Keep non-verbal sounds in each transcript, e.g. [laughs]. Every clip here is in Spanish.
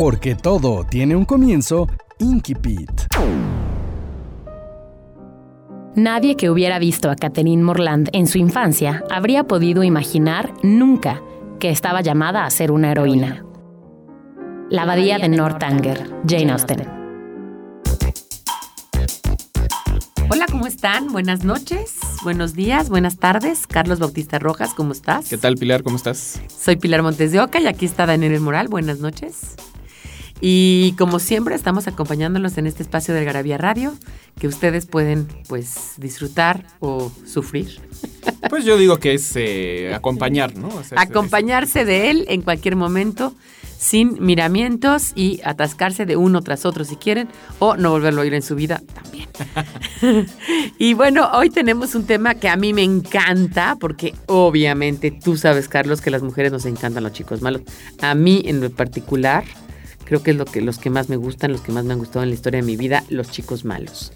Porque todo tiene un comienzo, Inkipit. Nadie que hubiera visto a Catherine Morland en su infancia habría podido imaginar nunca que estaba llamada a ser una heroína. La abadía de Northanger, Jane Austen. Hola, ¿cómo están? Buenas noches, buenos días, buenas tardes. Carlos Bautista Rojas, ¿cómo estás? ¿Qué tal, Pilar? ¿Cómo estás? Soy Pilar Montes de Oca y aquí está Daniel Moral. Buenas noches. Y como siempre, estamos acompañándolos en este espacio de Garabía Radio, que ustedes pueden pues disfrutar o sufrir. Pues yo digo que es eh, acompañar, ¿no? O sea, es- Acompañarse de él en cualquier momento, sin miramientos y atascarse de uno tras otro si quieren, o no volverlo a oír en su vida también. [laughs] y bueno, hoy tenemos un tema que a mí me encanta, porque obviamente tú sabes, Carlos, que las mujeres nos encantan los chicos malos. A mí en particular, creo que es lo que, los que más me gustan, los que más me han gustado en la historia de mi vida, los chicos malos.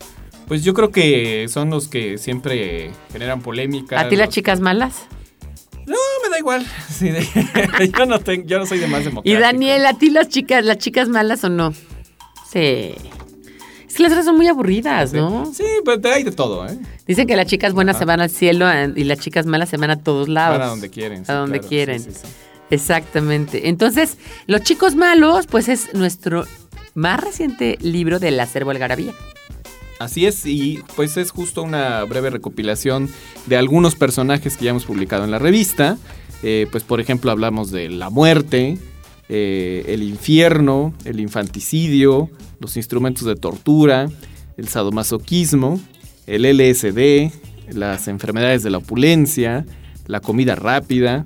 Pues yo creo que son los que siempre generan polémica. ¿A ti las los- chicas malas? No, me da igual. [laughs] Sí, de- [laughs] yo, no tengo, yo no soy de más Y democrático. Daniel, ¿a ti las chicas, las chicas malas o no? Sí. Es que las otras son muy aburridas, ¿no? Sí, pues te hay de todo, ¿eh? Dicen que las chicas buenas Ajá. se van al cielo eh, y las chicas malas se van a todos lados. Van a donde quieren. sí, A donde claro, quieren. sí. Exactamente. Entonces, Los chicos malos, pues es nuestro más reciente libro del acervo Algarabía. Así es, y pues es justo una breve recopilación de algunos personajes que ya hemos publicado en la revista. Eh, pues por ejemplo hablamos de la muerte, eh, el infierno, el infanticidio, los instrumentos de tortura, el sadomasoquismo, el LSD, las enfermedades de la opulencia, la comida rápida,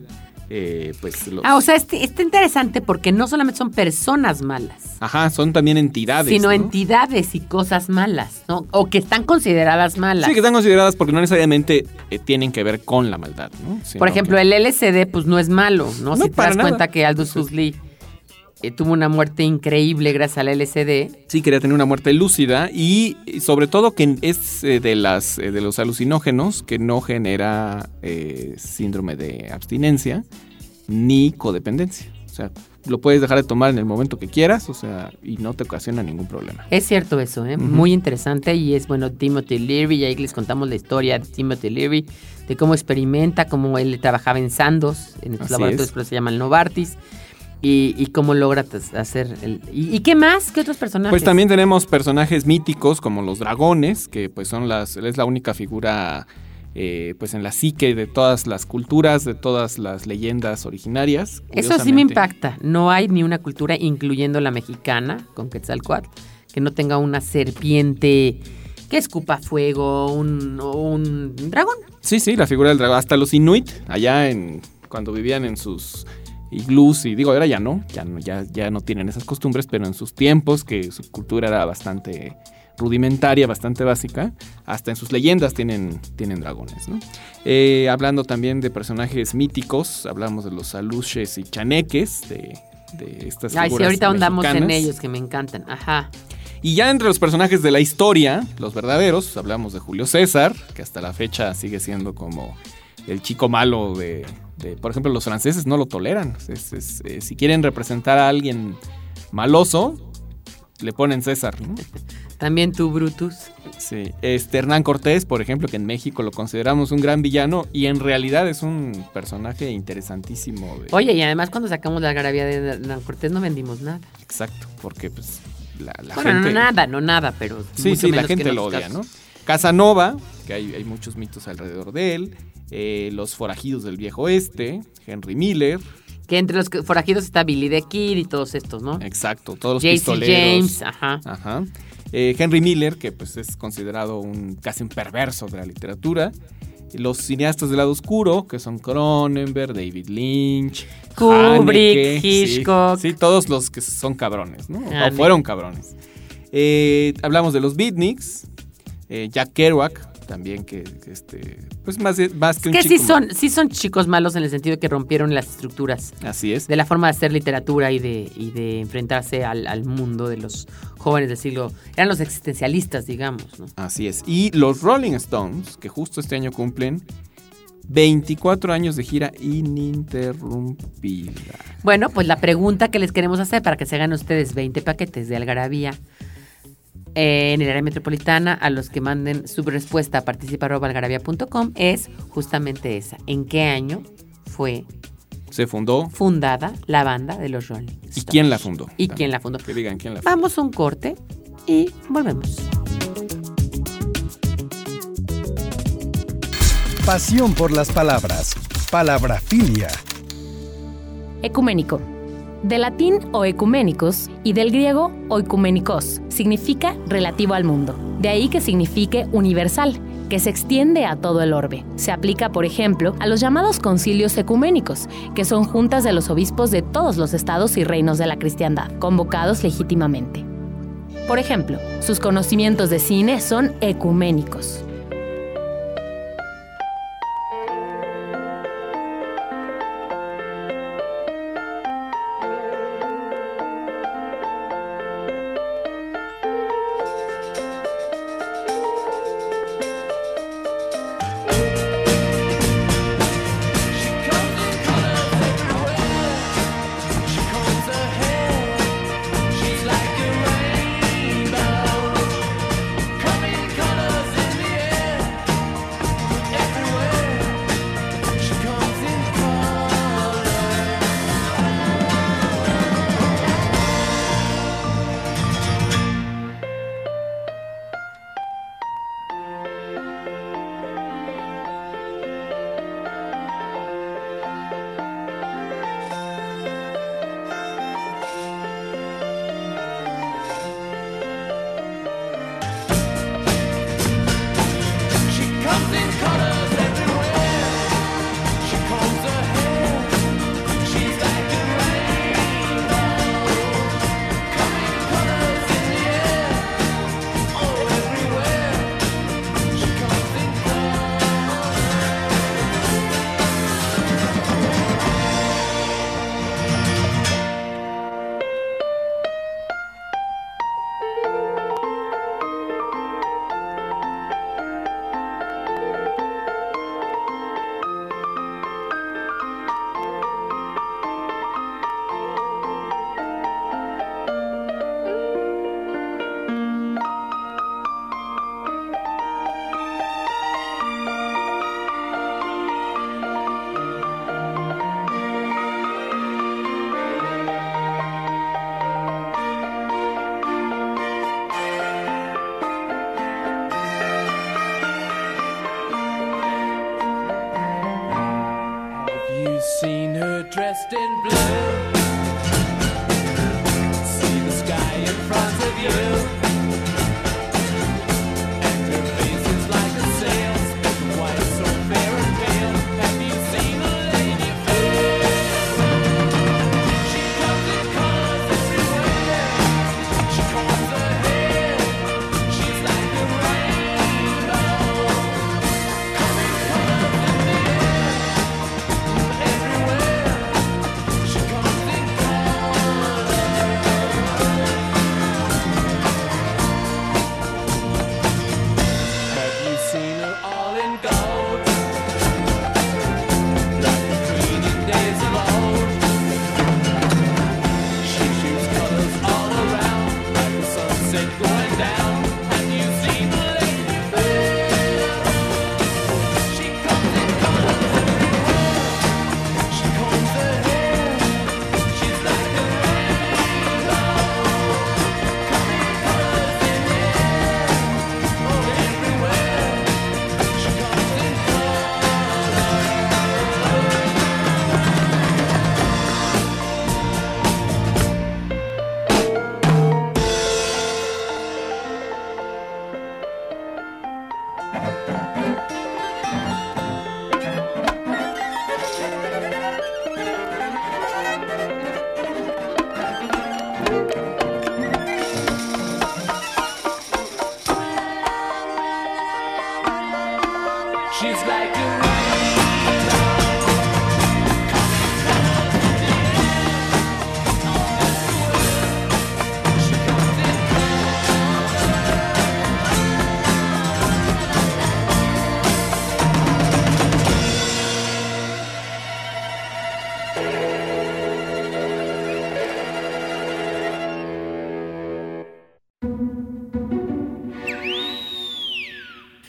eh, pues los... Ah, o sea, este, está interesante porque no solamente son personas malas, Ajá, son también entidades. sino ¿no? entidades y cosas malas, ¿no? O que están consideradas malas. Sí, que están consideradas porque no necesariamente eh, tienen que ver con la maldad, ¿no? Sino Por ejemplo, que- el LSD, pues no es malo, ¿no? No, si te das nada. cuenta que Aldous Huxley eh, tuvo una muerte increíble gracias al LSD. Sí, quería tener una muerte lúcida y y sobre todo que es eh, de, las, eh, de los alucinógenos que no genera eh, síndrome de abstinencia ni codependencia. O sea, lo puedes dejar de tomar en el momento que quieras, o sea, y no te ocasiona ningún problema. Es cierto eso, ¿eh? Muy interesante y es bueno Timothy Leary, y ahí les contamos la historia de Timothy Leary, de cómo experimenta, cómo él trabajaba en Sandos, en estos Así laboratorios es. que se llaman Novartis, y, y cómo logra hacer el... ¿Y, y qué más? ¿Qué otros personajes? Pues también tenemos personajes míticos como los dragones, que pues son las, es la única figura eh, pues en la psique de todas las culturas, de todas las leyendas originarias. Eso sí me impacta. No hay ni una cultura, incluyendo la mexicana, con Quetzalcoatl, que no tenga una serpiente que escupa fuego, un, o un dragón. Sí, sí, la figura del dragón. Hasta los inuit, allá en cuando vivían en sus iglús, y digo, ahora ya no, ya no, ya, ya no tienen esas costumbres, pero en sus tiempos, que su cultura era bastante rudimentaria, bastante básica, hasta en sus leyendas tienen, tienen dragones, ¿no? Eh, hablando también de personajes míticos, hablamos de los aluches y chaneques, de, de estas Ay, sí, ahorita ahondamos en ellos, que me encantan. Ajá. Y ya entre los personajes de la historia, los verdaderos, hablamos de Julio César, que hasta la fecha sigue siendo como el chico malo de, de- por ejemplo, los franceses no lo toleran. Es- es- eh, si quieren representar a alguien maloso, le ponen César. ¿no? [laughs] También tú, Brutus. Sí. Este Hernán Cortés, por ejemplo, que en México lo consideramos un gran villano y en realidad es un personaje interesantísimo. de- Oye, y además cuando sacamos la algarabía de Hernán Cortés no vendimos nada. Exacto, porque pues la, la bueno, gente... no nada, no nada, pero Sí, mucho sí, la menos gente en lo odia, ¿no? Casanova, que hay, hay muchos mitos alrededor de él. Eh, los forajidos del viejo oeste, Henry Miller, Que entre los forajidos está Billy the Kid y todos estos, ¿no? exacto, todos los pistoleros. James, ajá. Ajá. Eh, Henry Miller, que pues es considerado un casi un perverso de la literatura. Los cineastas del lado oscuro, que son Cronenberg, David Lynch, Kubrick, Haneke, Hitchcock. Sí, todos los que son cabrones, ¿no? O fueron cabrones. Eh, hablamos de los beatniks, eh, Jack Kerouac, también que, que este, pues más, de- más que Es un que sí son, sí son chicos malos en el sentido de que rompieron las estructuras malo. Así es. de la forma de hacer literatura y de, y de enfrentarse al, al mundo de los jóvenes del siglo. Eran los existencialistas, digamos, ¿no? Así es. Y los Rolling Stones, que justo este año cumplen 24 años de gira ininterrumpida. Bueno, pues la pregunta que les queremos hacer para que se hagan ustedes 20 paquetes de algarabía en el área metropolitana a los que manden su respuesta a participa.algarabía.com es justamente esa. ¿En qué año fue Se fundó. fundada la banda de los Rolling ¿Y quién la fundó? ¿Y También. quién la fundó? Que digan quién la fundó. Vamos a un corte y volvemos. Pasión por las palabras. Palabrafilia. Ecuménico. Del latín oecuménicos y del griego oikumenikos significa relativo al mundo. De ahí que signifique universal, que se extiende a todo el orbe. Se aplica, por ejemplo, a los llamados concilios ecuménicos, que son juntas de los obispos de todos los estados y reinos de la cristiandad, convocados legítimamente. Por ejemplo, sus conocimientos de cine son ecuménicos.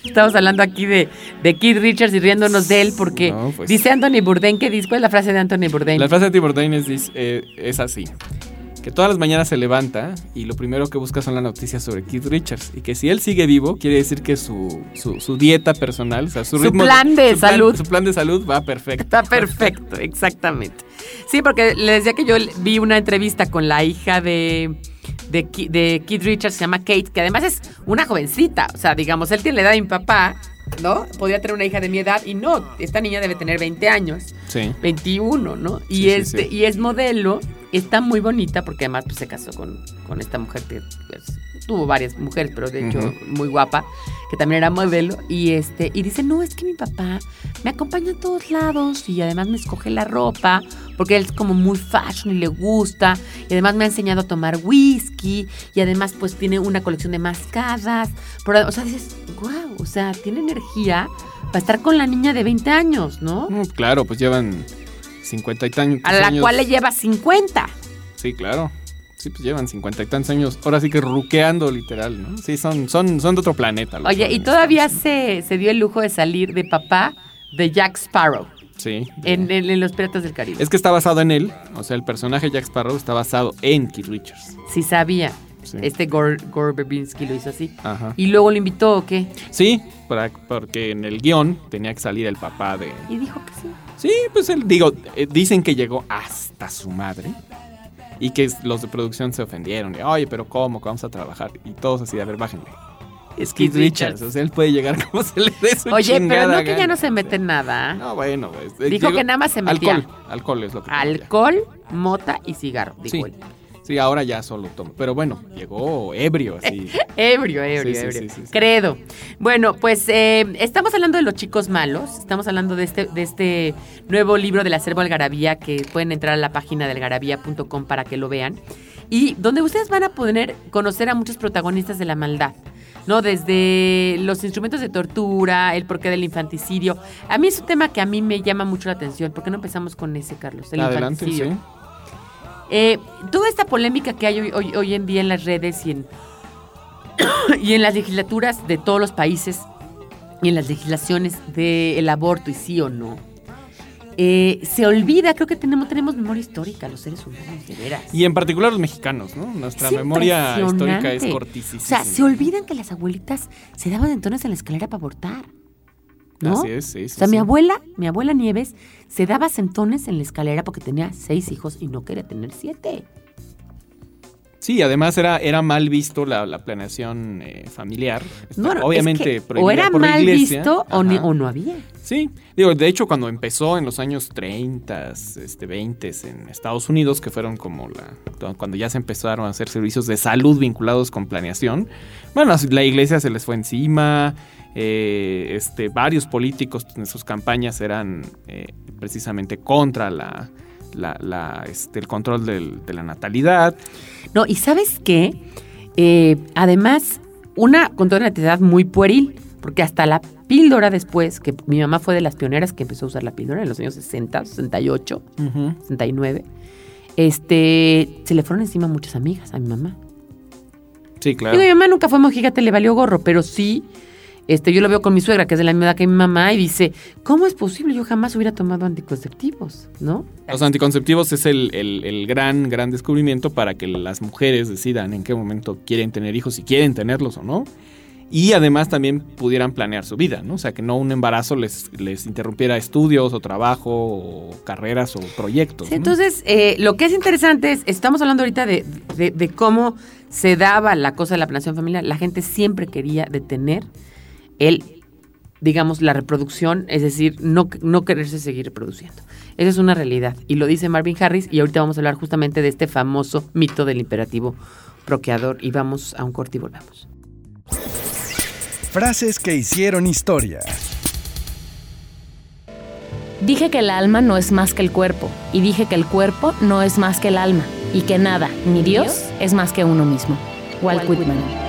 Estamos hablando aquí de, de Keith Richards y riéndonos de él porque No, pues. dice Anthony Bourdain, ¿qué dice? ¿Cuál es la frase de Anthony Bourdain? La frase de Tim Bourdain es, eh, es así. Que todas las mañanas se levanta y lo primero que busca son las noticias sobre Keith Richards. Y que si él sigue vivo, quiere decir que su, su, su dieta personal, o sea, su, Su ritmo... plan de su plan- salud. su plan de salud va perfecto. Está perfecto, [laughs] exactamente. Sí, porque le decía que yo vi una entrevista con la hija de, de, de Keith Richards, se llama Kate, que además es una jovencita. O sea, digamos, él tiene la edad de mi papá, ¿no? Podría tener una hija de mi edad y no, esta niña debe tener 20 años, Sí. 21, ¿no? Y, sí, este, sí. y es modelo, está muy bonita porque además pues, se casó con, con esta mujer que pues, tuvo varias mujeres, pero de hecho muy guapa, que también era modelo. Y este, y dice, no, es que mi papá me acompaña a todos lados y además me escoge la ropa, porque él es como muy fashion y le gusta, y además me ha enseñado a tomar whisky, y además pues tiene una colección de mascadas. Pero, o sea, dices, wow, o sea, tiene energía para estar con la niña de 20 años, ¿no? Mm, Claro, pues llevan 50 y tantos A la años. cual le lleva 50. Sí, claro. Sí, pues llevan 50 y tantos años. Ahora sí que ruqueando, literal, ¿no? Sí, son, son, son de otro planeta. los Oye, y todavía se, se dio el lujo de salir de papá de Jack Sparrow Sí. en, en- en Los Piratas del Caribe. Es que está basado en él. O sea, el personaje Jack Sparrow está basado en Keith Richards. Sí sabía. Sí. Este Gore, Gore Verbinski lo hizo así. Ajá. Y luego lo invitó, ¿o qué? Sí, para- porque en el guion tenía que salir el papá de... Y dijo que sí. Sí, pues él, digo, eh, dicen que llegó hasta su madre. Y que los de producción se ofendieron. de, Oye, pero ¿cómo? que Vamos a trabajar. Y todos así, a ver, bájenle. Es Keith Richards. O sea, él puede llegar [laughs] como se le dé su Oye, pero no que ya no se mete en nada. No, bueno. pues, eh, Dijo llegó- que nada más se metía. Alcohol. Alcohol es lo que. Alcohol, mota y cigarro, dijo Sí. él. Sí, ahora ya solo tomo. Pero bueno, llegó ebrio, así. [laughs] Ebrio, ebrio, Sí, ebrio. sí, sí, sí. Credo. Bueno, pues eh, estamos hablando de los chicos malos. Estamos hablando de este, de este nuevo libro del acervo Algarabía que pueden entrar a la página del algarabía.com para que lo vean. Y donde ustedes van a poder conocer a muchos protagonistas de la maldad. ¿no? Desde los instrumentos de tortura, el porqué del infanticidio. A mí es un tema que a mí me llama mucho la atención. ¿Por qué no empezamos con ese, Carlos? El Adelante, infanticidio. sí. Eh, toda esta polémica que hay hoy, hoy- hoy en día en las redes y en, [coughs] y en las legislaturas de todos los países y en las legislaciones del aborto y sí o no, eh, se olvida, creo que tenemos, tenemos memoria histórica los seres humanos, de veras. Y en particular los mexicanos, ¿no? Nuestra Es memoria histórica es cortísima. O sea, se olvidan que las abuelitas se daban entonces en la escalera para abortar. ¿No? Así es, sí, sí, O sea, mi abuela, mi abuela Nieves, se daba sentones en la escalera porque tenía seis hijos y no quería tener siete. Sí, además era, era mal visto la, la planeación eh, familiar. Está No, no, obviamente es que o era por mal visto o, ni- o no había. Sí, digo, de hecho cuando empezó en los años 30, este, 20 en Estados Unidos, que fueron como la cuando ya se empezaron a hacer servicios de salud vinculados con planeación, bueno, la iglesia se les fue encima, eh, este, varios políticos en sus campañas eran eh, precisamente contra la, la- la, este, el control del- de la natalidad. No, y ¿sabes qué? Eh, además, una con toda una edad muy pueril, porque hasta la píldora después, que mi mamá fue de las pioneras que empezó a usar la píldora en los años 60, 68, 69, este, se le fueron encima muchas amigas a mi mamá. Sí, claro. Digo, mi mamá nunca fue mojigate, le valió gorro, pero sí, este, yo lo veo con mi suegra, que es de la misma edad que mi mamá, y dice, ¿cómo es posible? Yo jamás hubiera tomado anticonceptivos, ¿no? Los anticonceptivos es el, el- el gran, gran descubrimiento para que las mujeres decidan en qué momento quieren tener hijos, si quieren tenerlos o no. Y además también pudieran planear su vida, ¿no? O sea, que no un embarazo les, les interrumpiera estudios o trabajo o carreras o proyectos. Sí, ¿no? entonces, eh, lo que es interesante es, estamos hablando ahorita de, de- de cómo se daba la cosa de la planeación familiar. La gente siempre quería detener el, digamos, la reproducción, es decir, no, no quererse seguir reproduciendo. Esa es una realidad. Y lo dice Marvin Harris, y ahorita vamos a hablar justamente de este famoso mito del imperativo procreador. Y vamos a un corte y volvemos. Frases que hicieron historia. Dije que el alma no es más que el cuerpo, y dije que el cuerpo no es más que el alma, y que nada, ni Dios, es más que uno mismo. Walt Whitman.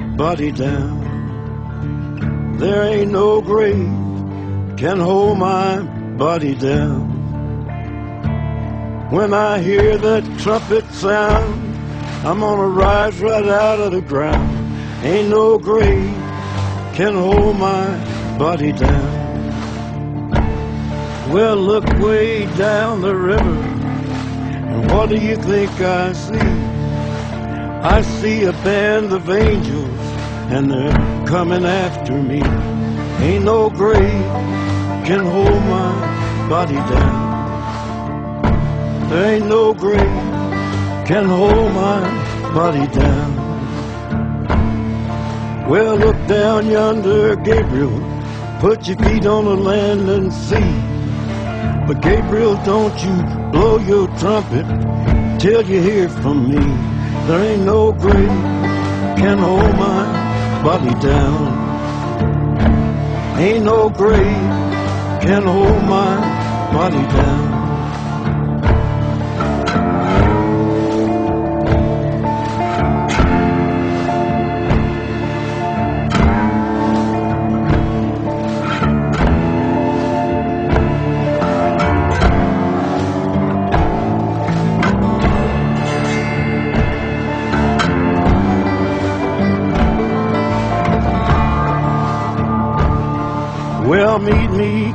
Body down. There ain't no grave can hold my body down. When I hear that trumpet sound, I'm gonna rise right out of the ground. Ain't no grave can hold my body down. Well, look way down the river, and what do you think I see? I see a band of angels, and they're coming after me. Ain't no grave can hold my body down. There ain't no grave can hold my body down. Well, look down yonder, Gabriel. Put your feet on the land and see. But Gabriel, don't you blow your trumpet till you hear from me. There ain't no grave can hold my body down. Ain't no grave can hold my body down.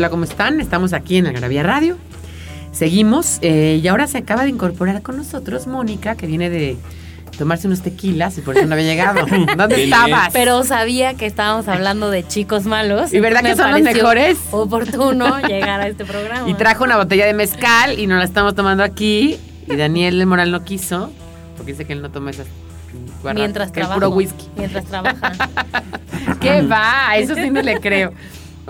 Hola, ¿cómo están? Estamos aquí en Algarabía Radio. Seguimos eh, y ahora se acaba de incorporar con nosotros Mónica, que viene de tomarse unos tequilas y por eso no había llegado. [laughs] ¿Dónde estabas? Pero sabía que estábamos hablando de chicos malos. ¿Y verdad que son los mejores? Oportuno [laughs] llegar a este programa. Y trajo una botella de mezcal y nos la estamos tomando aquí. Y Daniel Moral no quiso, porque dice que él no toma esas guarras, mientras que es trabaja. puro whisky. Mientras trabaja. [laughs] ¿Qué va? Eso sí no le creo.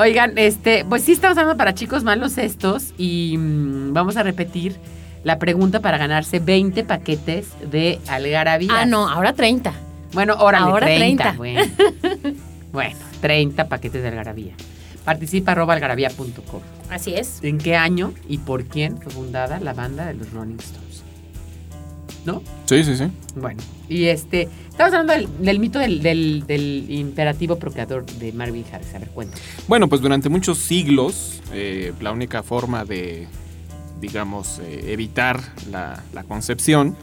Oigan, este, pues sí estamos hablando para chicos malos estos y mm, vamos a repetir la pregunta para ganarse 20 paquetes de algarabía. ah, no, ahora 30. Bueno, órale, Ahora 30. 30. Bueno. [laughs] bueno, 30 paquetes de algarabía. Participa arroba algarabía.com. Así es. ¿En qué año y por quién fue fundada la banda de los Rolling Stones? ¿No? Sí, sí, sí. Bueno, y este, estamos hablando del, del mito del, del- del imperativo procreador de Marvin Harris. A ver, cuenta. Bueno, pues durante muchos siglos eh, la única forma de, digamos, eh, evitar la, la concepción,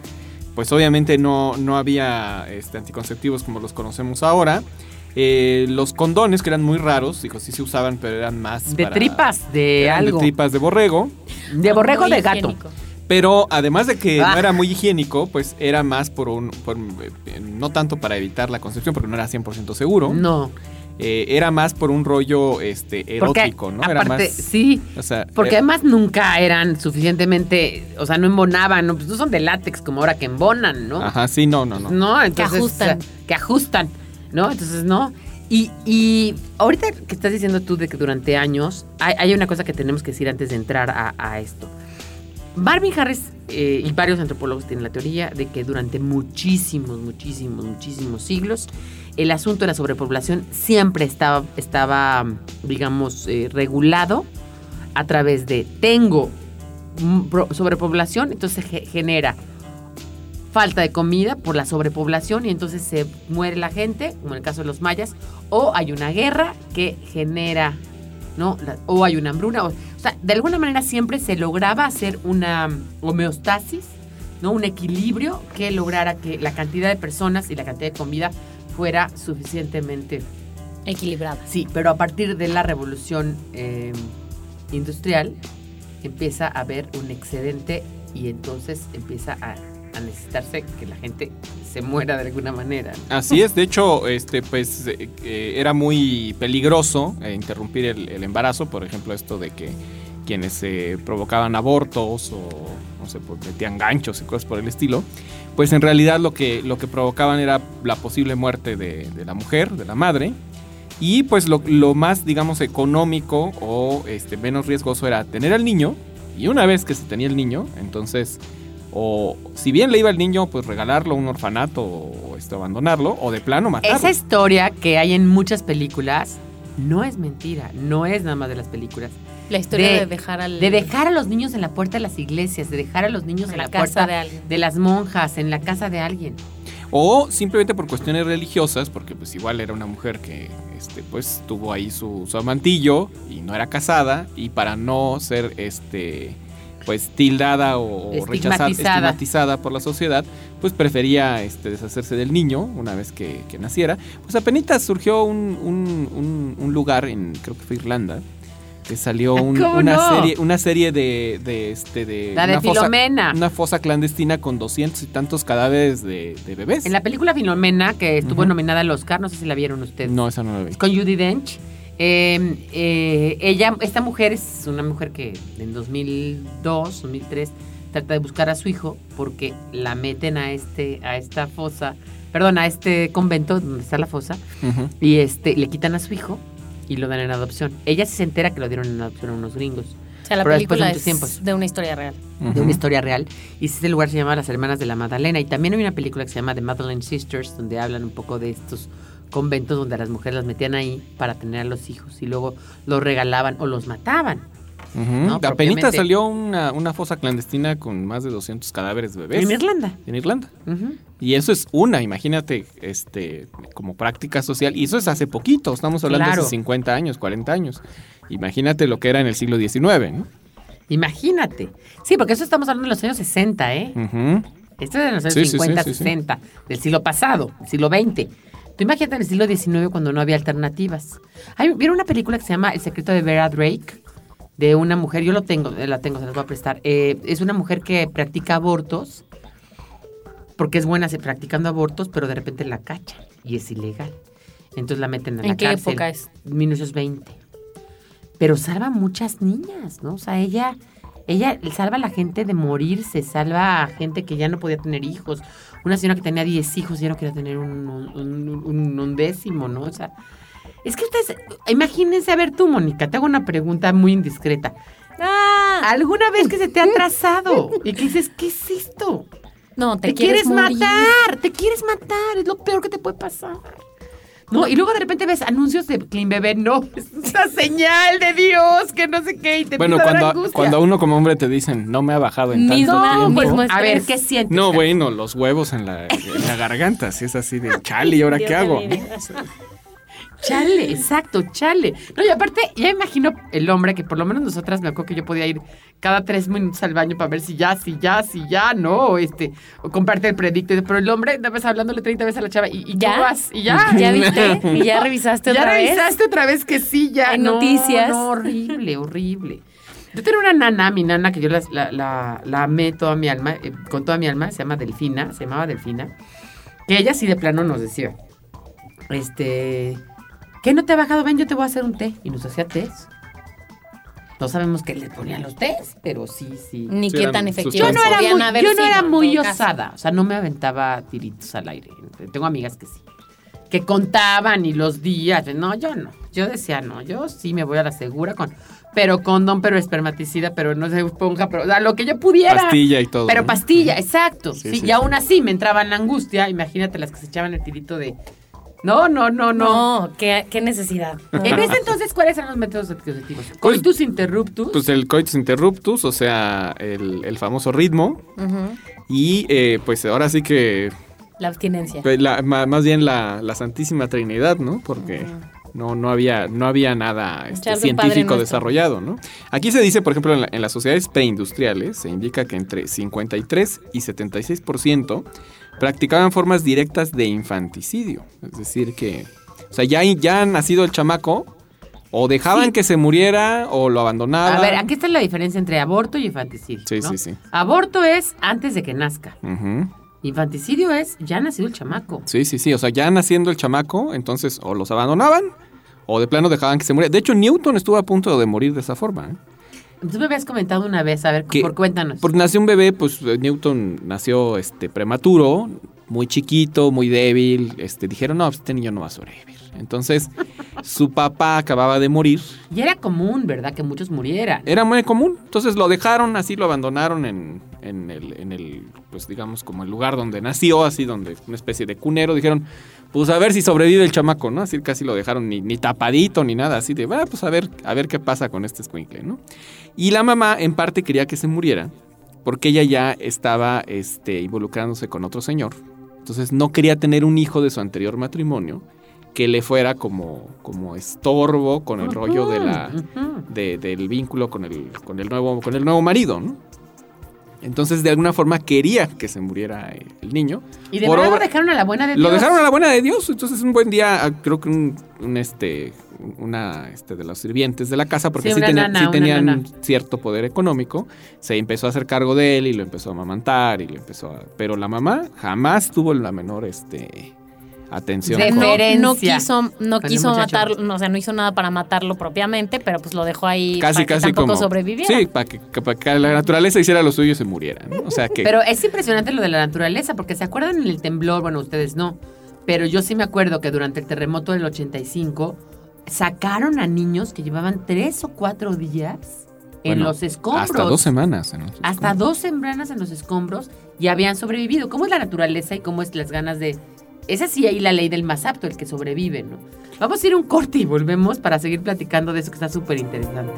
pues obviamente no, no había este, anticonceptivos como los conocemos ahora. Eh, los condones, que eran muy raros, digo, sí se usaban, pero eran más De para- tripas, de algo. De tripas de borrego. De borrego Muy de gato. higiénico. Pero además de que Ah. no era muy higiénico, pues era más por un... por, eh, no tanto para evitar la concepción, porque no era 100% seguro. No. Eh, era más por un rollo este, Porque erótico, ¿no? Era aparte, más... sí. O sea, Porque eh, además nunca eran suficientemente, o sea, no embonaban, no, pues no son de látex como ahora que embonan, ¿no? Ajá, sí, no, no, no. No, entonces. ajustan. o sea, que ajustan, ¿no? Entonces, no. Y, y ahorita que estás diciendo tú de que durante años, hay, hay una cosa que tenemos que decir antes de entrar a, a esto. Marvin Harris eh, y varios antropólogos tienen la teoría de que durante muchísimos, muchísimos, muchísimos siglos el asunto de la sobrepoblación siempre estaba, estaba digamos, eh, regulado a través de tengo sobrepoblación, entonces genera falta de comida por la sobrepoblación y entonces se muere la gente, como en el caso de los mayas, o hay una guerra que genera, ¿no? La- o hay una hambruna, o, o sea, de alguna manera siempre se lograba hacer una homeostasis, ¿no? Un equilibrio que lograra que la cantidad de personas y la cantidad de comida fuera suficientemente Equilibrada. Sí, pero a partir de la revolución eh, industrial empieza a haber un excedente y entonces empieza a, a necesitarse que la gente se muera de alguna manera. ¿no? Así es, de hecho, este, pues eh, eh, era muy peligroso eh, interrumpir el, el embarazo, por ejemplo, esto de que quienes eh, provocaban abortos o no sé, pues metían ganchos y cosas por el estilo, pues en realidad lo que, lo que provocaban era la posible muerte de, de la mujer, de la madre, y pues lo, lo más, digamos, económico o este, menos riesgoso era tener al niño, y una vez que se tenía el niño, entonces o si bien le iba al niño, pues regalarlo a un orfanato o este, abandonarlo, o de plano matarlo. Esa historia que hay en muchas películas no es mentira, no es nada más de las películas. La historia de, De- dejar al. De dejar a los niños en la puerta de las iglesias, de dejar a los niños en la, casa puerta de alguien. de las monjas, en la casa de alguien. O simplemente por cuestiones religiosas, porque pues igual era una mujer que este, pues tuvo ahí su, su amantillo y no era casada, y para no ser este pues tildada o o rechazada, Estigmatizada. estigmatizada por la sociedad, pues prefería este, deshacerse del niño una vez que, que naciera. Pues apenas surgió un, un- un- un lugar en, creo que fue Irlanda, que salió un- ¿Cómo una, no? serie, una serie de, de, este, de, La de una fosa- Filomena. una fosa clandestina con doscientos y tantos cadáveres de, de bebés. En la película Filomena, que estuvo nominada al Oscar, no sé si la vieron ustedes. No, esa no la vi. con Judy Dench. Eh, eh, ella, esta mujer es una mujer que en 2002, 2003 trata de buscar a su hijo porque la meten a este, a esta fosa, perdón, a este convento donde está la fosa y este le quitan a su hijo y lo dan en adopción. Ella sí se entera que lo dieron en adopción a unos gringos O sea, la pero después de película muchos es tiempos. de una historia real. de una historia real. Y este lugar se llama Las Hermanas de la Magdalena. Y también hay una película que se llama The Magdalene Sisters, donde hablan un poco de estos conventos donde a las mujeres las metían ahí para tener a los hijos y luego los regalaban o los mataban. Ujú. No, Apenita propiamente. salió una, una fosa clandestina con más de 200 cadáveres de bebés. En Irlanda. En Irlanda. Y eso es una, imagínate, este, como práctica social. Y eso es hace poquito, estamos hablando de hace 50 años, 40 años. Imagínate lo que era en el siglo XIX, ¿no? Imagínate. Sí, porque eso estamos hablando de los años 60, ¿eh? Ujú. Esto es de los años Sí, sí, sí, 50, sí, sí. 60, del siglo pasado, siglo XX. Tú imagínate en el siglo XIX cuando no había alternativas. Hay, ¿Vieron una película que se llama El secreto de Vera Drake? De una mujer, yo lo tengo, eh, la tengo, se las voy a prestar. Eh, es una mujer que practica abortos, porque es buena se- practicando abortos, pero de repente la cachan y es ilegal. Entonces la meten en, ¿En la qué cárcel. época es? 1920. Pero salva a muchas niñas, ¿no? O sea, ella, ella salva a la gente de morirse, salva a gente que ya no podía tener hijos. Una señora que tenía 10 hijos ya no quería tener un, un, un- un décimo, ¿no? O sea, es que ustedes, imagínense, a ver tú, Mónica, te hago una pregunta muy indiscreta. ¡Ah! ¿Alguna vez que se te ha atrasado y que dices, ¿qué es esto? No, te, Te, quieres, matar, te quieres matar, es lo peor que te puede pasar. No, y luego de repente ves anuncios de Clean Bebé, no, [laughs] es una señal de Dios, que no sé qué, y te Bueno, empieza a dar cuando, cuando a uno como hombre te dicen, no me ha bajado en tanto tiempo. mismo a ver. ¿qué sientes? No, bueno, los huevos en la, en la garganta, si es así de chale, ¿y ahora Dios qué hago? [laughs] Chale, exacto, chale. No, y aparte, ya imagino el hombre que por lo menos nosotras me acuerdo que yo podía ir cada tres minutos al baño para ver si ya, si ya, si ya, no, o este, o comprarte el predicto. Pero el hombre, una vez hablándole 30 veces a la chava, y, y ¿Ya? ¿cómo vas? Y ya, [laughs] ¿Ya viste? [laughs] ¿Y ya revisaste ¿Ya otra vez? revisaste otra vez que sí, ya. En no, noticias. No, horrible, horrible. Yo tenía una nana, mi nana, que yo la, la, la- la amé toda mi alma, eh, con toda mi alma, se llama Delfina, se llamaba Delfina, que ella sí de plano nos decía, este, ¿qué no te ha bajado? Ven, yo te voy a hacer un té. Y nos hacía tés. No sabemos qué le ponían los tés, pero sí, sí. Ni Sí, qué tan efectivos Yo no era podían muy, yo no era muy osada, o sea, no me aventaba tiritos al aire. Tengo amigas que sí. Que contaban y los días. No, yo no. Yo decía, no, yo sí me voy a la segura con. Pero condón, pero espermaticida, pero no se esponja, pero o sea, lo que yo pudiera. Pastilla y todo. Pero ¿no? pastilla, exacto. Sí, Sí, sí, y aún sí. así me entraba en la angustia. Imagínate las que se echaban el tirito de No, no, no, no. No, ¿qué, qué necesidad. No. [laughs] En ese entonces, ¿cuáles eran los métodos anticonceptivos? Pues- Coitus interruptus. Pues el coitus interruptus, o sea, el, el famoso ritmo. Ujú. Y eh, pues ahora sí que La abstinencia. Pues, la- más bien la, la Santísima Trinidad, ¿no? Porque no, no, había, no había nada este, científico desarrollado, ¿no? Aquí se dice, por ejemplo, en, la- en las sociedades preindustriales, se indica que entre 53 y 76% practicaban formas directas de infanticidio. Es decir, que, o sea, ya, ya nacido el chamaco, o dejaban Sí. que se muriera, o lo abandonaban. A ver, aquí está la diferencia entre aborto y infanticidio. Sí, ¿no? sí, sí. Aborto es antes de que nazca. Infanticidio es ya nacido el chamaco. Sí, sí, sí. O sea, ya naciendo el chamaco, entonces o los abandonaban o de plano dejaban que se muriera. De hecho, Newton estuvo a punto de morir de esa forma. ¿eh? Tú me habías comentado una vez, a ver, Que- por cuéntanos. Porque nació un bebé, pues eh, Newton nació este, prematuro, muy chiquito, muy débil. Este, dijeron, no, pues, este niño no va a sobrevivir. Entonces, [laughs] su papá acababa de morir. Y era común, ¿verdad? Que muchos murieran. Era muy común. Entonces lo dejaron, así lo abandonaron en, en el, en el, pues digamos, como el lugar donde nació, así donde una especie de cunero. Dijeron, pues a ver si sobrevive el chamaco, ¿no? Así casi lo dejaron ni, ni tapadito ni nada, así de, "Ah, pues a ver, a ver qué pasa con este escuincle, ¿no? Y la mamá en parte quería que se muriera porque ella ya estaba este, involucrándose con otro señor. Entonces no quería tener un hijo de su anterior matrimonio que le fuera como, como estorbo con el rollo de la, de- del vínculo con el, con el nuevo, con el nuevo marido, ¿no? Entonces, de alguna forma quería que se muriera el niño. Y de verdad lo dejaron a la buena de Lo Dios. dejaron a la buena de Dios. Entonces, un buen día, ah, creo que un, un, este, una este, de los sirvientes de la casa, porque Sí, sí, una tenía- nana, sí una tenían nana. cierto poder económico, se empezó a hacer cargo de él y lo empezó a amamantar y lo empezó a... Pero la mamá jamás tuvo la menor este, atención. No, no quiso, no quiso matarlo, no, o sea, no hizo nada para matarlo propiamente, pero pues lo dejó ahí casi, para que casi tampoco como... sobreviviera. Sí, para que, para que la naturaleza hiciera lo suyo y se muriera. ¿no? O sea que... Pero es impresionante lo de la naturaleza, porque se acuerdan en el temblor, bueno, ustedes no, pero yo sí me acuerdo que durante el terremoto del 85 sacaron a niños que llevaban tres o cuatro días en Bueno, los escombros. Hasta dos semanas. en los Hasta dos semanas en los escombros y habían sobrevivido. ¿Cómo es la naturaleza y cómo es las ganas de... Es así ahí la ley del más apto, el que sobrevive, ¿no? Vamos a ir un corte y volvemos para seguir platicando de eso que está súper interesante.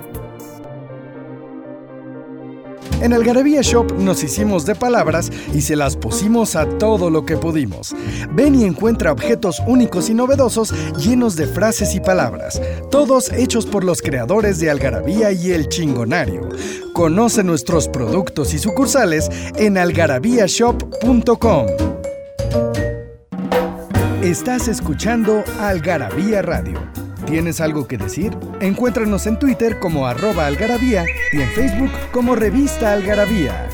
En Algarabía Shop nos hicimos de palabras y se las pusimos a todo lo que pudimos. Ven y encuentra objetos únicos y novedosos llenos de frases y palabras, todos hechos por los creadores de Algarabía y El Chingonario. Conoce nuestros productos y sucursales en algarabíashop.com. Estás escuchando Algarabía Radio. ¿Tienes algo que decir? Encuéntranos en Twitter como arroba algarabía y en Facebook como revista algarabía.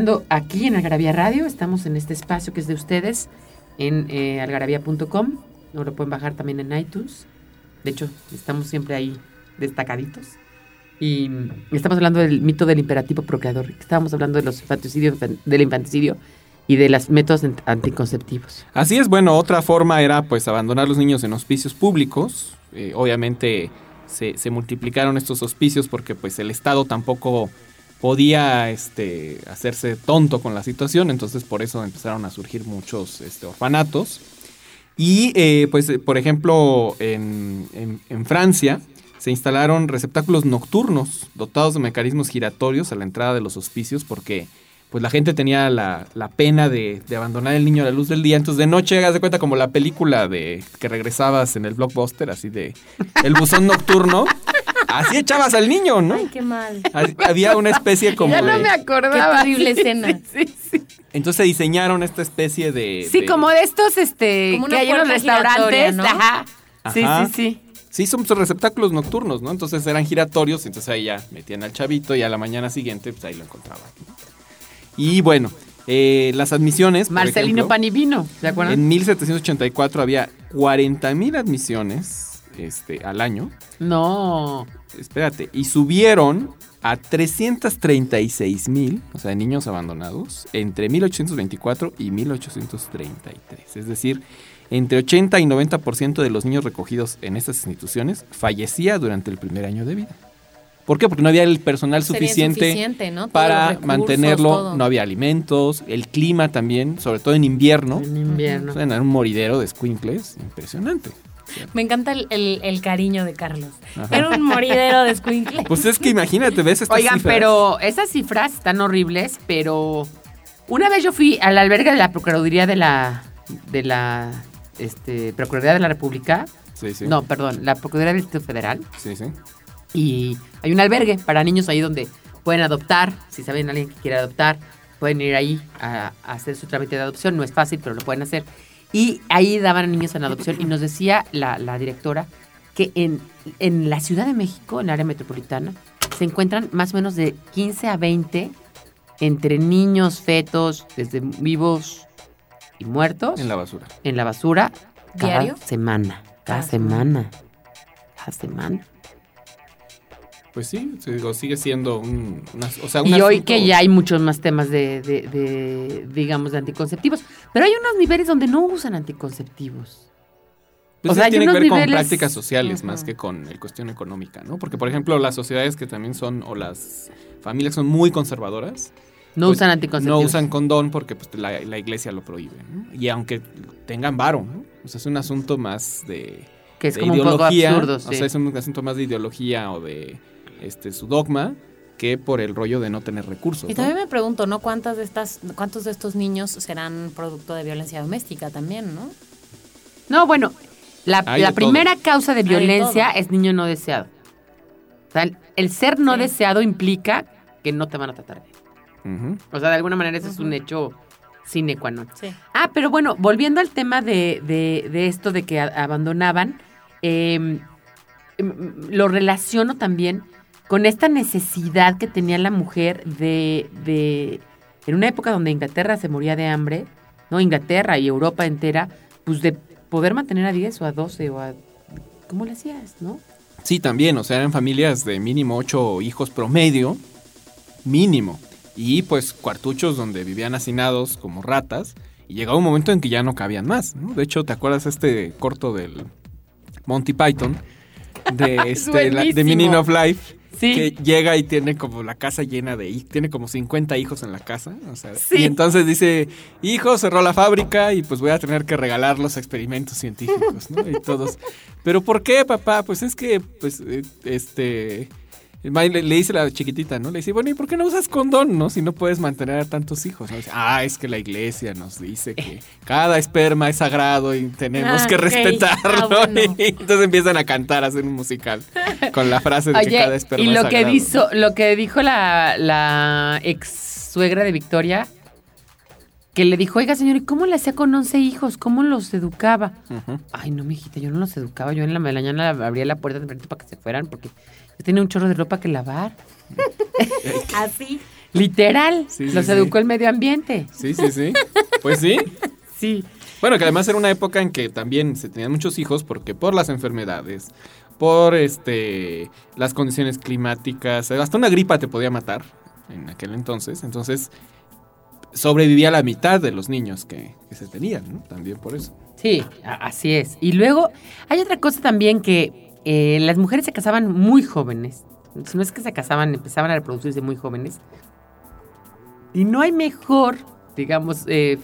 Hablando aquí en Algarabía Radio, estamos en este espacio que es de ustedes en eh, algarabía.com, no lo pueden bajar también en iTunes. De hecho, estamos siempre ahí destacaditos. Y estamos hablando del mito del imperativo procreador. Estábamos hablando de los infanticidios, del infanticidio y de los métodos ant- anticonceptivos. Así es, bueno, otra forma era pues abandonar los niños en hospicios públicos. Eh, obviamente se, se multiplicaron estos hospicios porque pues el Estado tampoco podía este, hacerse tonto con la situación, entonces por eso empezaron a surgir muchos este, orfanatos. Y eh, pues eh, por ejemplo en, en- Francia se instalaron receptáculos nocturnos dotados de mecanismos giratorios a la entrada de los hospicios porque pues la gente tenía la, la pena de, de abandonar el niño a la luz del día. Entonces de noche, hagas de cuenta como la película de que regresabas en el blockbuster, así de el buzón nocturno. Así echabas al niño, ¿no? Ay, qué mal. Así- Había una especie como ya no de- me acordaba. Qué terrible escena. Sí, sí. Entonces se diseñaron esta especie de... Sí, de- como de estos, este, Como que hay giratoria, restaurantes. ¿no? Ajá. Sí, Ajá. sí, sí. Sí, son receptáculos nocturnos, ¿no? Entonces eran giratorios, entonces ahí ya metían al chavito y a la mañana siguiente, pues ahí lo encontraban. Y bueno, eh, las admisiones. Marcelino Panivino, ¿se acuerdan? En 1784 había 40 mil admisiones este, al año. No. Espérate, y subieron a 336 mil, o sea, niños abandonados, entre 1824 y 1833. Es decir, entre 80 y 90% de los niños recogidos en estas instituciones fallecía durante el primer año de vida. ¿Por qué? Porque no había el personal suficiente, para recursos, mantenerlo, todo. no había alimentos, el clima también, sobre todo en invierno. En invierno. O sea, era un moridero de squinkles impresionante. Me encanta el, el- el cariño de Carlos. Ajá. Era un moridero de escuincle. Pues es que imagínate, ves estas Oigan, cifras? pero esas cifras están horribles, pero una vez yo fui al albergue de la Procuraduría de la de la este, Procuraduría de la República, Sí, sí. no, perdón, la Procuraduría del Distrito Federal Sí, sí. y hay un albergue para niños ahí donde pueden adoptar, si saben alguien que quiere adoptar, pueden ir ahí a, a hacer su trámite de adopción, no es fácil, pero lo pueden hacer. Y ahí daban a niños en adopción y nos decía la, la directora que en, en la Ciudad de México, en el área metropolitana, se encuentran más o menos de 15 a 20 entre niños, fetos, desde vivos y muertos En la basura. en la basura cada ¿Diario? semana. Cada Cada semana. Cada semana. Pues sí, digo, sigue siendo un, una- o sea, un Y hoy que ya hay muchos más temas de, de- de, digamos, de anticonceptivos. Pero hay unos niveles donde no usan anticonceptivos. Pues o sea, tiene que ver con prácticas sociales más que con el cuestión económica, ¿no? Porque, por ejemplo, las sociedades que también son, o las familias que son muy conservadoras, No pues, usan anticonceptivos. no usan condón porque pues, la, la iglesia lo prohíbe, ¿no? Y aunque tengan varo, ¿no? O sea, es un asunto más de, Que es de como un poco ideología, absurdo, o sí. sea, es un asunto más de ideología o de este su dogma que por el rollo de no tener recursos. Y ¿no? también me pregunto, ¿no? ¿Cuántas de estas, cuántos de estos niños serán producto de violencia doméstica también, no? No, bueno, la, la primera causa de violencia es niño no deseado. O sea, el- ser no Sí. deseado implica que no te van a tratar bien. O sea, de alguna manera eso es un hecho sine qua non. Sí. Ah, pero bueno, volviendo al tema de, de- de esto de que abandonaban, eh, em, lo relaciono también con esta necesidad que tenía la mujer de, de- en una época donde Inglaterra se moría de hambre, ¿no? Inglaterra y Europa entera, pues de poder mantener a 10 o a 12 o a... ¿Cómo le hacías, no? Sí, también, o sea, eran familias de mínimo ocho hijos promedio, mínimo. Y pues cuartuchos donde vivían hacinados como ratas. Y llegaba un momento en que ya no cabían más, ¿no? De hecho, ¿te acuerdas este corto del Monty Python? De, Es [laughs] este, la- de. Meaning of Life. Sí. Que llega y tiene como la casa llena de hijos, tiene como 50 hijos en la casa. o sea, Sí. Y entonces dice, hijo, cerró la fábrica y pues voy a tener que regalar los experimentos científicos, ¿no? Y todos, ¿pero por qué, papá? Pues es que, pues, eh, este... Le, le dice la chiquitita, ¿no? Le dice, bueno, ¿y por qué no usas condón, no? Si no puedes mantener a tantos hijos. ¿no? Dice, ah, es que la iglesia nos dice que [laughs] cada esperma es sagrado y tenemos Ah, que respetarlo. Ah, [laughs] bueno. Y entonces empiezan a cantar, a hacer un musical con la frase de que cada esperma y es lo que, dijo, lo que dijo la, la ex suegra de Victoria, que le dijo, oiga señor, ¿y cómo le hacía con 11 hijos? ¿Cómo los educaba? Ujú. Ay, no, mijita, yo no los educaba. Yo en la mañana abría la puerta de frente para que se fueran porque yo tenía un chorro de ropa que lavar. [laughs] Así. Literal, Sí, sí, los sí. educó el medio ambiente. Sí, sí, sí. Pues sí. Sí. Bueno, que además era una época en que también se tenían muchos hijos porque por las enfermedades, por este las condiciones climáticas, hasta una gripa te podía matar en aquel entonces. Entonces sobrevivía la mitad de los niños que, que se tenían, ¿no? También por eso. Sí, así es. Y luego hay otra cosa también que eh, las mujeres se casaban muy jóvenes. Si no es que se casaban, empezaban a reproducirse muy jóvenes. Y no hay mejor, digamos, eh,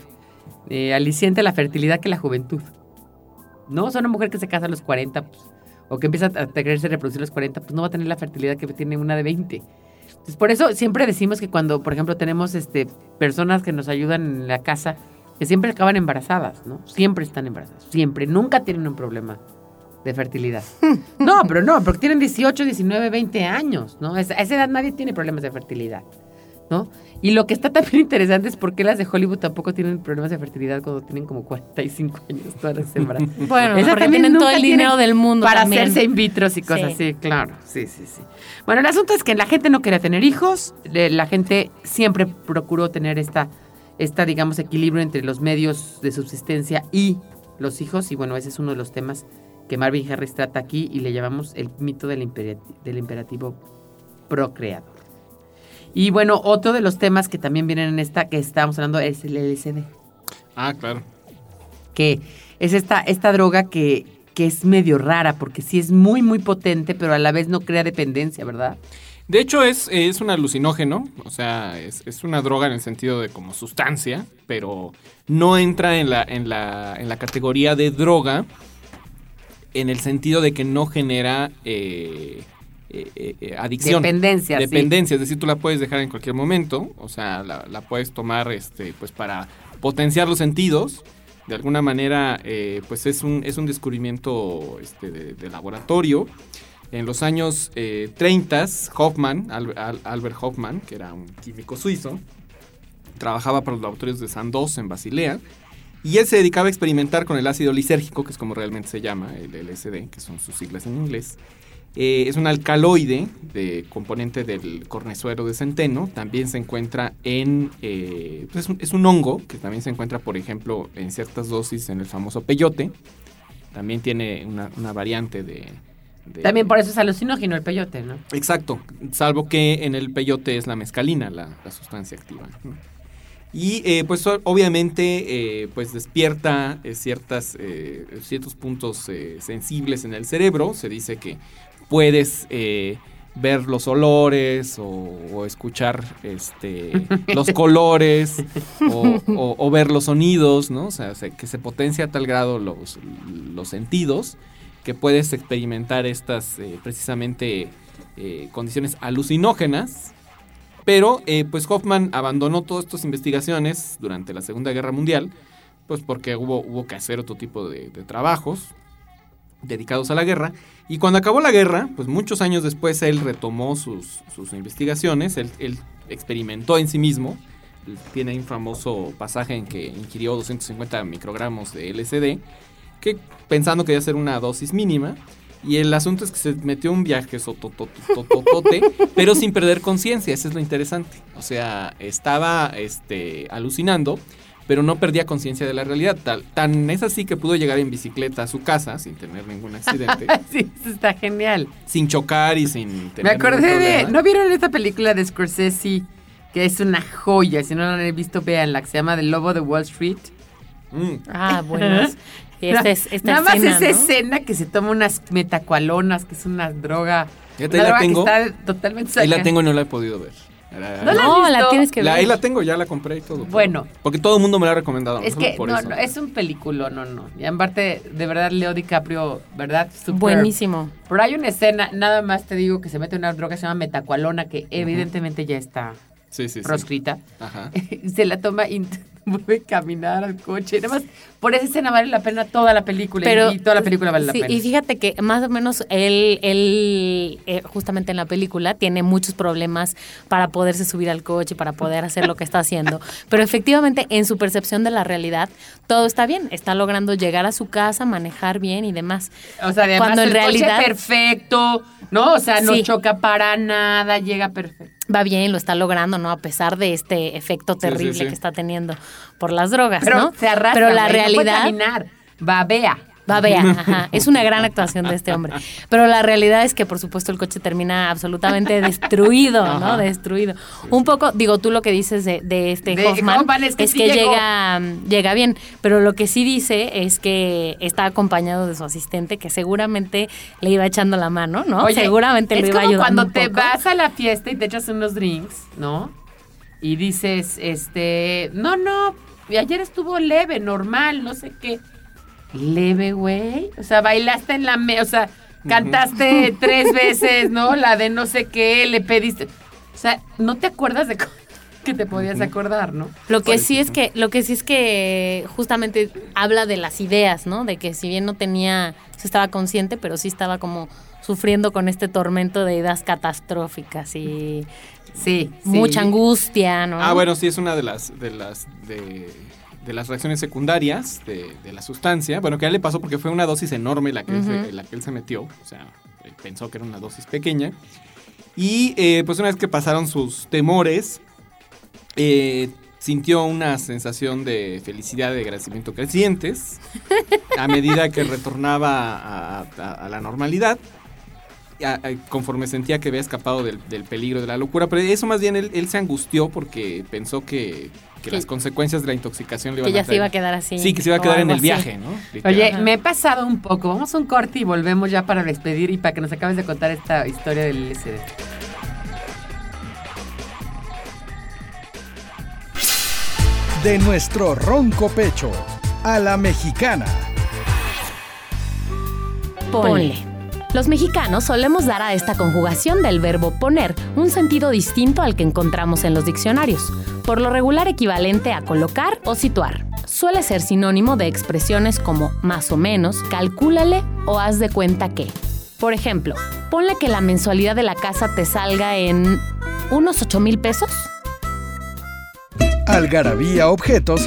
eh, aliciente a la fertilidad que la juventud. No, o una mujer que se casa a los 40 pues, o que empieza a quererse reproducir a los 40, pues no va a tener la fertilidad que tiene una de 20. Entonces, por eso siempre decimos que cuando, por ejemplo, tenemos este, personas que nos ayudan en la casa, que siempre acaban embarazadas, ¿no? Siempre están embarazadas, siempre, nunca tienen un problema de fertilidad. No, pero no, porque tienen 18, 19, 20 años, ¿no? A esa edad nadie tiene problemas de fertilidad, ¿no? Y lo que está también [laughs] interesante es por qué las de Hollywood tampoco tienen problemas de fertilidad cuando tienen como 45 años todas las embarazadas. [laughs] Bueno, Esas porque también tienen todo el dinero del mundo para también. hacerse in vitros y cosas Sí. así, claro. Sí, sí, sí. Bueno, el asunto es que la gente no quería tener hijos, la gente siempre procuró tener esta, esta, digamos, equilibrio entre los medios de subsistencia y los hijos, y bueno, ese es uno de los temas que Marvin Harris trata aquí y le llamamos el mito del, imperativo procreador. Y bueno, otro de los temas que también vienen en esta que estábamos hablando es el LSD Ah, claro. que es esta, esta droga que, que es medio rara, porque sí es muy, muy potente, pero a la vez no crea dependencia, ¿verdad? De hecho, es, es un alucinógeno, o sea, es, es una droga en el sentido de como sustancia, pero no entra en la, en la, en la categoría de droga en el sentido de que no genera eh, eh, eh, eh, adicción. Dependencia, sí. Dependencia, es decir, tú la puedes dejar en cualquier momento, o sea, la, la puedes tomar este, pues para potenciar los sentidos. De alguna manera, pues es un, es un descubrimiento este, de, de laboratorio. En los años eh, 30, Hoffman, Al- Al- Albert Hoffman, que era un químico suizo, trabajaba para los laboratorios de Sandoz en Basilea. Y él se dedicaba a experimentar con el ácido lisérgico, que es como realmente se llama, el LSD, que son sus siglas en inglés. Eh, es un alcaloide de componente del cornezuelo de centeno. También se encuentra en... eh, pues es, un, es un hongo que también se encuentra, por ejemplo, en ciertas dosis en el famoso peyote. También tiene una, una variante de... de- También por eso es alucinógeno el peyote, ¿no? Exacto, salvo que en el peyote es la mescalina la, la sustancia activa. ¿no? Y eh, pues obviamente eh, pues despierta eh, ciertas, eh, ciertos puntos eh, sensibles en el cerebro. Se dice que puedes eh, ver los olores o, o escuchar este, [laughs] los colores o, o- o ver los sonidos, ¿no? O sea, se- que se potencia a tal grado los, los sentidos que puedes experimentar estas eh, precisamente eh, condiciones alucinógenas. Pero eh, pues Hoffman abandonó todas estas investigaciones durante la Segunda Guerra Mundial, pues porque hubo, hubo que hacer otro tipo de, de trabajos dedicados a la guerra. Y cuando acabó la guerra, pues muchos años después él retomó sus, sus investigaciones, él, él experimentó en sí mismo. Tiene un famoso pasaje en que ingirió 250 microgramos de LSD, que pensando que iba a ser una dosis mínima. Y el asunto es que se metió un viaje sotototototote, [laughs] pero sin perder conciencia, eso es lo interesante. O sea, estaba este, alucinando, pero no perdía conciencia de la realidad. Tal, tan es así que pudo llegar en bicicleta a su casa sin tener ningún accidente, [laughs] sí, eso está genial. sin chocar y sin tener Me acordé de... ¿No vieron esta película de Scorsese? Que es una joya, si no la han visto, véanla, que se llama El Lobo de Wall Street. Mm, Ah, bueno. [laughs] Esta es, esta Nada más esa ¿no? escena que se toma unas metacualonas, que es una droga. Una ahí la droga tengo. que está totalmente ahí la tengo y no la he podido ver. ¿No No, la tienes que La- ver. ahí la tengo, ya la compré y todo. pero- Bueno. Porque todo el mundo me la ha recomendado. Es que por no, eso. no, es un película, no, no. Y en parte, de verdad, Leo DiCaprio, ¿verdad? Buenísimo. Pero hay una escena, nada más te digo, que se mete una droga que se llama metacualona, que evidentemente ya está Sí, sí, sí. proscrita. Ajá. [laughs] se la toma y [laughs] vuelve a caminar al coche. Nada más, por esa escena vale la pena toda la película. y- Pero, y, toda la película vale sí, la pena. Y fíjate que más o menos él, él eh, justamente en la película, tiene muchos problemas para poderse subir al coche, para poder hacer lo que está haciendo. [laughs] Pero efectivamente, en su percepción de la realidad, todo está bien. Está logrando llegar a su casa, manejar bien y demás. O sea, además Cuando en el coche realidad- perfecto, ¿no? O sea, no Sí. choca para nada, llega perfecto. va bien, lo está logrando, ¿no? A pesar de este efecto sí, terrible sí. que está teniendo por las drogas, Pero ¿no? se arrastra. Pero la güey, no puede realidad caminar. Babea. Babea, ajá. Es una gran actuación de este hombre. Pero la realidad es que, por supuesto, el coche termina absolutamente [laughs] destruido, ¿no? Destruido. Un poco, digo, tú lo que dices de, de este De Hoffman, Hoffman es que sí llegó. llega, llega bien. Pero lo que sí dice es que está acompañado de su asistente, que seguramente le iba echando la mano, ¿no? Oye, seguramente es lo iba como ayudando. cuando un te poco. vas a la fiesta y te echas unos drinks, ¿no? Y dices, este, no, no, ayer estuvo leve, normal, no sé qué. Leve, güey. O sea, bailaste en la me, o sea, cantaste tres veces, ¿no? La de no sé qué, le pediste. O sea, no te acuerdas de [laughs] que te podías acordar, ¿no? Lo que sí es que, lo que sí es que justamente habla de las ideas, ¿no? De que si bien no tenía, se estaba consciente, pero sí estaba como sufriendo con este tormento de ideas catastróficas y Sí. sí. mucha angustia, ¿no? Ah, bueno, sí, es una de las de las de, de las reacciones secundarias de, de la sustancia. Bueno, que a él le pasó porque fue una dosis enorme la que, él, se, Ujú. la que él se metió. O sea, él pensó que era una dosis pequeña. Y eh, pues una vez que pasaron sus temores, eh, sintió una sensación de felicidad y agradecimiento crecientes a medida que retornaba a, a- a la normalidad. a- a- conforme sentía que había escapado del, del peligro de la locura, pero eso más bien él, él se angustió porque pensó que, que Que- las consecuencias de la intoxicación le iban que ya a se iba a quedar así. Sí, que se iba a quedar en el así. viaje, ¿no? Oye, me he pasado un poco. Vamos a un corte y volvemos ya para despedir y para que nos acabes de contar esta historia del LSD. De nuestro ronco pecho a la mexicana. Ponle. Los mexicanos solemos dar a esta conjugación del verbo poner un sentido distinto al que encontramos en los diccionarios, por lo regular equivalente a colocar o situar. Suele ser sinónimo de expresiones como más o menos, calcúlale o haz de cuenta que. Por ejemplo, ponle que la mensualidad de la casa te salga en unos 8 mil pesos. Algarabía objetos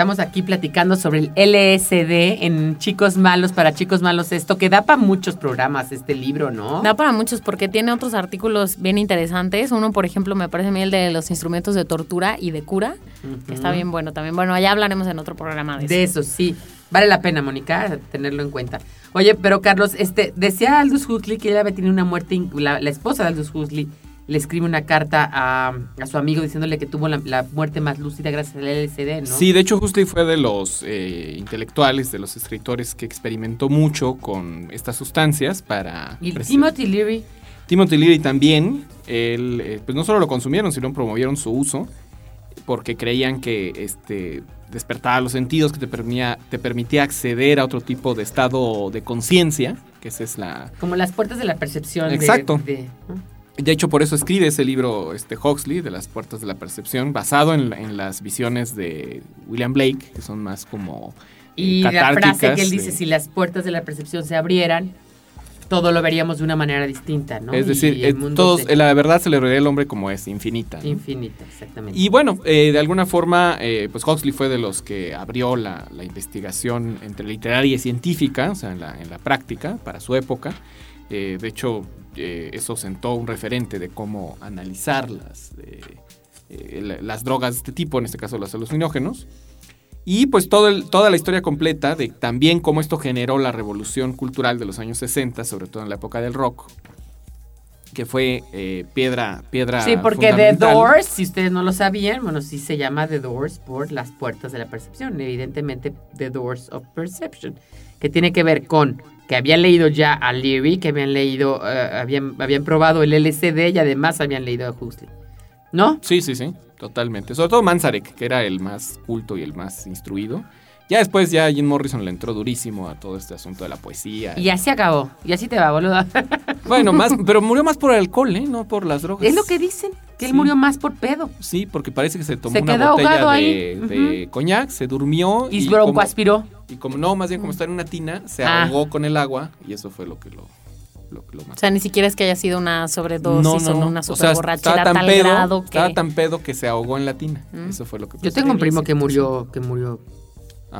Estamos aquí platicando sobre el LSD en Chicos Malos para Chicos Malos esto, que da para muchos programas este libro, ¿no? Da para muchos porque tiene otros artículos bien interesantes. Uno, por ejemplo, me parece a mí el de los instrumentos de tortura y de cura, que está bien bueno también. Bueno, allá hablaremos en otro programa de eso. De eso, sí. Vale la pena, Mónica, tenerlo en cuenta. Oye, pero Carlos, este, decía Aldous Huxley que ella había tenido una muerte, la, la esposa de Aldous Huxley le escribe una carta a, a su amigo diciéndole que tuvo la, la muerte más lúcida gracias al LSD, ¿no? Sí, de hecho Huxley fue de los eh, intelectuales, de los escritores que experimentó mucho con estas sustancias para... Y Timothy Leary, Timothy Leary también, él, eh, pues no solo lo consumieron, sino promovieron su uso, porque creían que este, despertaba los sentidos, que te permitía, te permitía acceder a otro tipo de estado de conciencia, que esa es la... como las puertas de la percepción. de- Exacto. de- ¿no? De hecho, por eso escribe ese libro este, Huxley, de las puertas de la percepción, basado en, en las visiones de William Blake, que son más como... eh, Y la frase que él dice, de- si las puertas de la percepción se abrieran, todo lo veríamos de una manera distinta, ¿no? Es decir, el eh, mundo todos, se- la verdad se le vería al hombre como es, infinita. ¿no? Infinito, exactamente. Y bueno, eh, de alguna forma, eh, pues Huxley fue de los que abrió la, la investigación entre literaria y científica, o sea, en la, en la práctica, para su época. Eh, de hecho, eh, eso sentó un referente de cómo analizar las, eh, la- las drogas de este tipo, en este caso los alucinógenos. Y pues todo el- toda la historia completa de también cómo esto generó la revolución cultural de los años 60, sobre todo en la época del rock, que fue eh, piedra, piedra Sí, porque The. Doors, si ustedes no lo sabían, bueno, sí se llama The Doors por las puertas de la percepción. Evidentemente, The Doors of Perception, que tiene que ver con que habían leído ya a Leary, que habían leído, eh, habían, habían probado el LSD y además habían leído a Huxley. ¿No? Sí, sí, sí, totalmente. Sobre todo Manzarek, que era el más culto y el más instruido. Ya después ya Jim Morrison le entró durísimo a todo este asunto de la poesía. Y así acabó. Y así te va, boludo. [laughs] Bueno, más, pero murió más por el alcohol, ¿eh? No por las drogas. es lo que dicen, que él murió más por pedo. Sí, porque parece que se tomó Se una botella de, coñac, se durmió Y, como, broncoaspiró. Y como no, más bien como está en una tina, se Ah. ahogó con el agua y eso fue lo que lo, lo, lo O mató. sea, ni siquiera es que haya sido una sobredosis o una O sea, tan tal pedo, grado que... estaba tan pedo que se ahogó en la tina. Mm. Eso fue lo que Yo pasó. tengo un primo que murió, que murió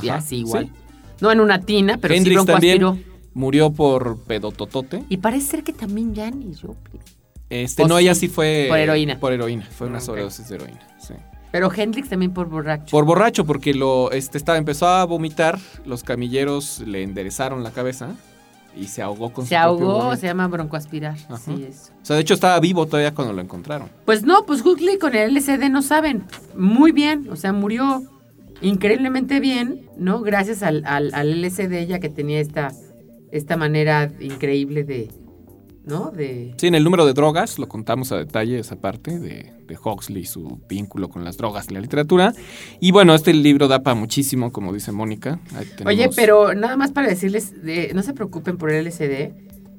y Ajá, así igual. sí. No en una tina, pero Hendrix sí también murió por pedototote. Y parece ser que también Janis Joplin. Este, O no, sí, ella sí fue. por heroína. Por heroína. Fue una Ok. sobredosis de heroína. Sí. Pero Hendrix también por borracho. Por borracho, porque lo este, estaba, empezó a vomitar. Los camilleros le enderezaron la cabeza. y se ahogó con Se su propio ahogó, se llama broncoaspirar. Ajá. Sí, eso. O sea, de hecho estaba vivo todavía cuando lo encontraron. Pues no, pues Huxley con el LSD no saben. Muy bien, o sea, murió increíblemente bien, ¿no? Gracias al, al, al LSD, ya que tenía esta, esta manera increíble de, ¿no? De... Sí, en el número de drogas lo contamos a detalle esa parte de, de Huxley, su vínculo con las drogas y la literatura. Y bueno, este libro da para muchísimo, como dice Mónica. Ahí Oye, tenemos- pero nada más para decirles, de- no se preocupen por el LSD,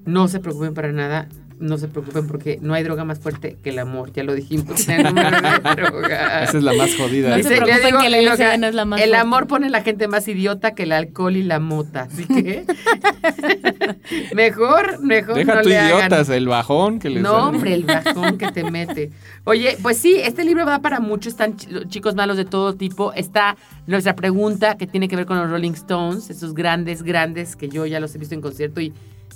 no se preocupen para nada, no se preocupen porque no hay droga más fuerte que el amor, ya lo dijimos [laughs] droga. Esa es la más jodida. No Y se se- preocupen yo digo, que el y lo LSD no es la más El fuerte. amor pone a la gente más idiota que el alcohol y la mota. Así que [laughs] mejor, mejor Deja no tú le hagan. idiotas, el bajón que les No, da. hombre, el bajón que te mete. Oye, pues sí, este libro va para muchos, están chicos malos de todo tipo. Está nuestra pregunta que tiene que ver con los Rolling Stones, esos grandes, grandes que yo ya los he visto en concierto y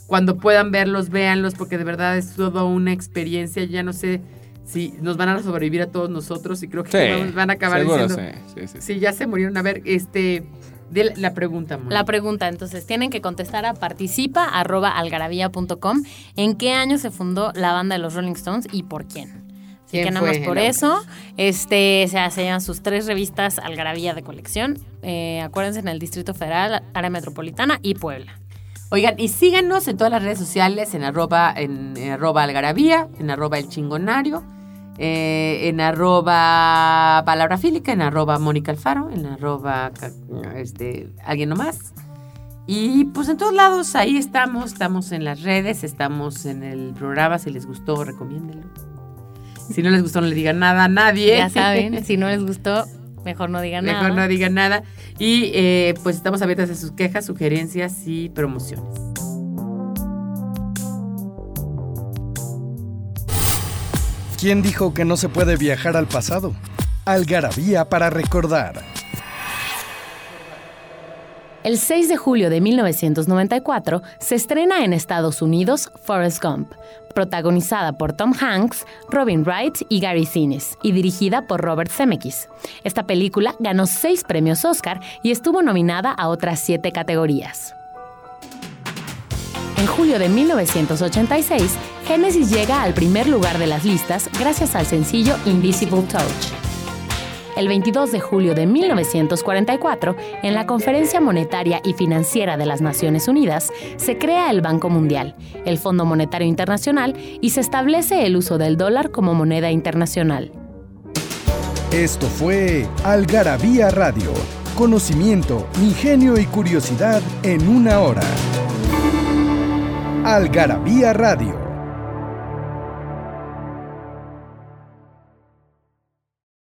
cuando puedan verlos, véanlos porque de verdad es toda una experiencia. Ya no sé si nos van a sobrevivir a todos nosotros y creo que Sí, vamos- van a acabar seguro, diciendo... sí, sí, sí. Sí, ya se murieron. A ver, este, de la, pregunta, Mónica. La pregunta, entonces, tienen que contestar a participa.algarabía.com en qué año se fundó la banda de los Rolling Stones y por quién. Así ¿Quién que nada más por eso, este, se hacen sus tres revistas Algarabía de colección. Eh, acuérdense en el Distrito Federal, Área Metropolitana y Puebla. Oigan, y síganos en todas las redes sociales, en arroba, en, arroba algarabía, en arroba el chingonario, eh, en arroba palabra fílica, en arroba Mónica Alfaro, en arroba este, alguien nomás. Y pues en todos lados, ahí estamos, estamos en las redes, estamos en el programa, si les gustó, recomiéndenlo. Si no les gustó, no le digan nada a nadie. Ya saben, si no les gustó, mejor no digan Mejor nada. no digan nada. Y eh, pues estamos abiertas a sus quejas, sugerencias y promociones. ¿Quién dijo que no se puede viajar al pasado? Algarabía para recordar. El 6 de julio de 1994 se estrena en Estados Unidos Forrest Gump, protagonizada por Tom Hanks, Robin Wright y Gary Sinise, y dirigida por Robert Zemeckis. Esta película ganó seis premios Oscar y estuvo nominada a otras siete categorías. En julio de 1986, Genesis llega al primer lugar de las listas gracias al sencillo Invisible Touch. El 22 de julio de 1944, en la Conferencia Monetaria y Financiera de las Naciones Unidas, se crea el Banco Mundial, el Fondo Monetario Internacional y se establece el uso del dólar como moneda internacional. Esto fue Algarabía Radio. Conocimiento, ingenio y curiosidad en una hora. Algarabía Radio